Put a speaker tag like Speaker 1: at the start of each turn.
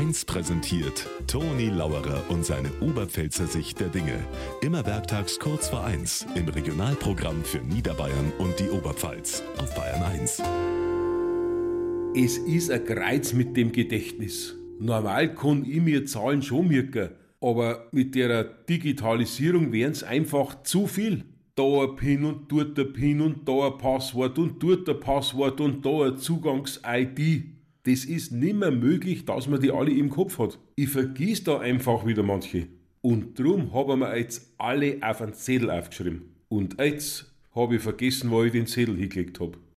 Speaker 1: 1 präsentiert Toni Lauerer und seine Oberpfälzer Sicht der Dinge. Immer werktags kurz vor 1 im Regionalprogramm für Niederbayern und die Oberpfalz auf Bayern 1.
Speaker 2: Es ist ein Kreuz mit dem Gedächtnis. Normal kann ich mir Zahlen schon merken, aber mit der Digitalisierung wären's einfach zu viel. Da ein PIN und dort ein PIN und da ein Passwort und dort ein Passwort und da ein Zugangs-ID. Das ist nimmer möglich, dass man die alle im Kopf hat. Ich vergiss da einfach wieder manche. Und drum haben wir jetzt alle auf einen Zettel aufgeschrieben. Und jetzt habe ich vergessen, wo ich den Zettel hingelegt hab.